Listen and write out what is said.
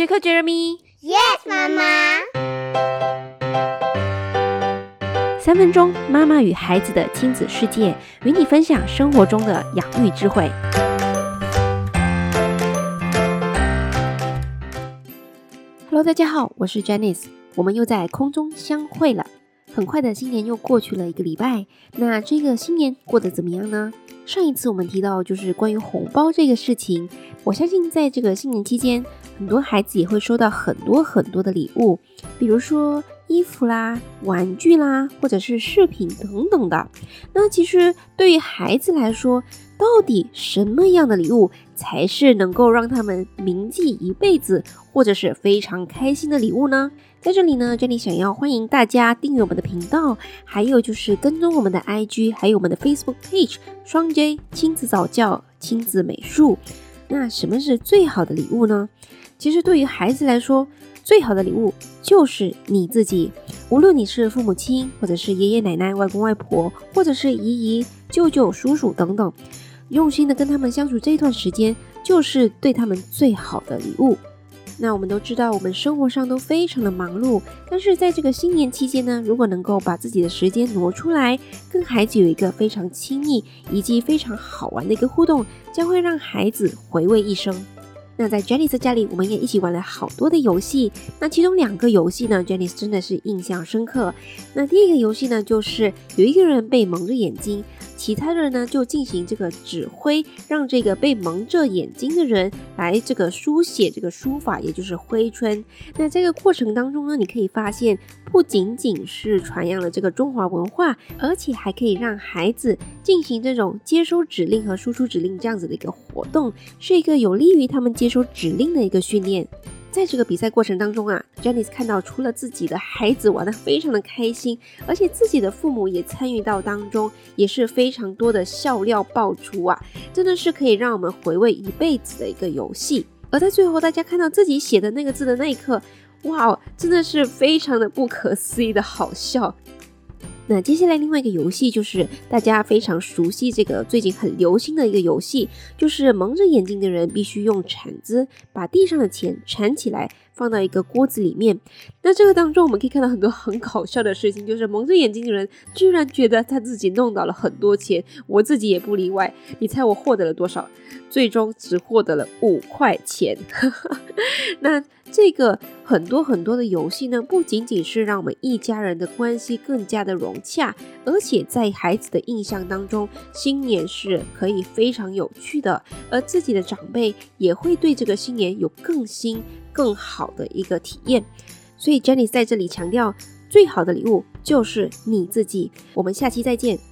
杰克、Jeremy。Yes，妈妈。三分钟，妈妈与孩子的亲子世界，与你分享生活中的养育智慧。Hello，大家好，我是 Janice，我们又在空中相会了。很快的新年又过去了一个礼拜，那这个新年过得怎么样呢？上一次我们提到就是关于红包这个事情，我相信在这个新年期间，很多孩子也会收到很多很多的礼物，比如说衣服啦、玩具啦，或者是饰品等等的。那其实对于孩子来说，到底什么样的礼物才是能够让他们铭记一辈子，或者是非常开心的礼物呢？在这里呢这里想要欢迎大家订阅我们的频道，还有就是跟踪我们的 IG，还有我们的 Facebook page 双 J 亲子早教、亲子美术。那什么是最好的礼物呢？其实对于孩子来说，最好的礼物就是你自己。无论你是父母亲，或者是爷爷奶奶、外公外婆，或者是姨姨、舅舅、叔叔等等，用心的跟他们相处这一段时间，就是对他们最好的礼物。那我们都知道，我们生活上都非常的忙碌，但是在这个新年期间呢，如果能够把自己的时间挪出来，跟孩子有一个非常亲密以及非常好玩的一个互动，将会让孩子回味一生。那在 Janice 家里，我们也一起玩了好多的游戏。那其中两个游戏呢，Janice 真的是印象深刻。那第一个游戏呢，就是有一个人被蒙着眼睛。其他人呢，就进行这个指挥，让这个被蒙着眼睛的人来这个书写这个书法，也就是挥春。那这个过程当中呢，你可以发现，不仅仅是传扬了这个中华文化，而且还可以让孩子进行这种接收指令和输出指令这样子的一个活动，是一个有利于他们接收指令的一个训练。在这个比赛过程当中啊，Janice 看到除了自己的孩子玩的非常的开心，而且自己的父母也参与到当中，也是非常多的笑料爆出啊，真的是可以让我们回味一辈子的一个游戏。而在最后，大家看到自己写的那个字的那一刻，哇，真的是非常的不可思议的好笑。那接下来另外一个游戏就是大家非常熟悉这个最近很流行的一个游戏，就是蒙着眼睛的人必须用铲子把地上的钱铲起来，放到一个锅子里面。那这个当中我们可以看到很多很搞笑的事情，就是蒙着眼睛的人居然觉得他自己弄到了很多钱，我自己也不例外。你猜我获得了多少？最终只获得了五块钱。那这个很多很多的游戏呢，不仅仅是让我们一家人的关系更加的融洽，而且在孩子的印象当中，新年是可以非常有趣的，而自己的长辈也会对这个新年有更新、更好的一个体验。所以 Jenny 在这里强调，最好的礼物就是你自己。我们下期再见。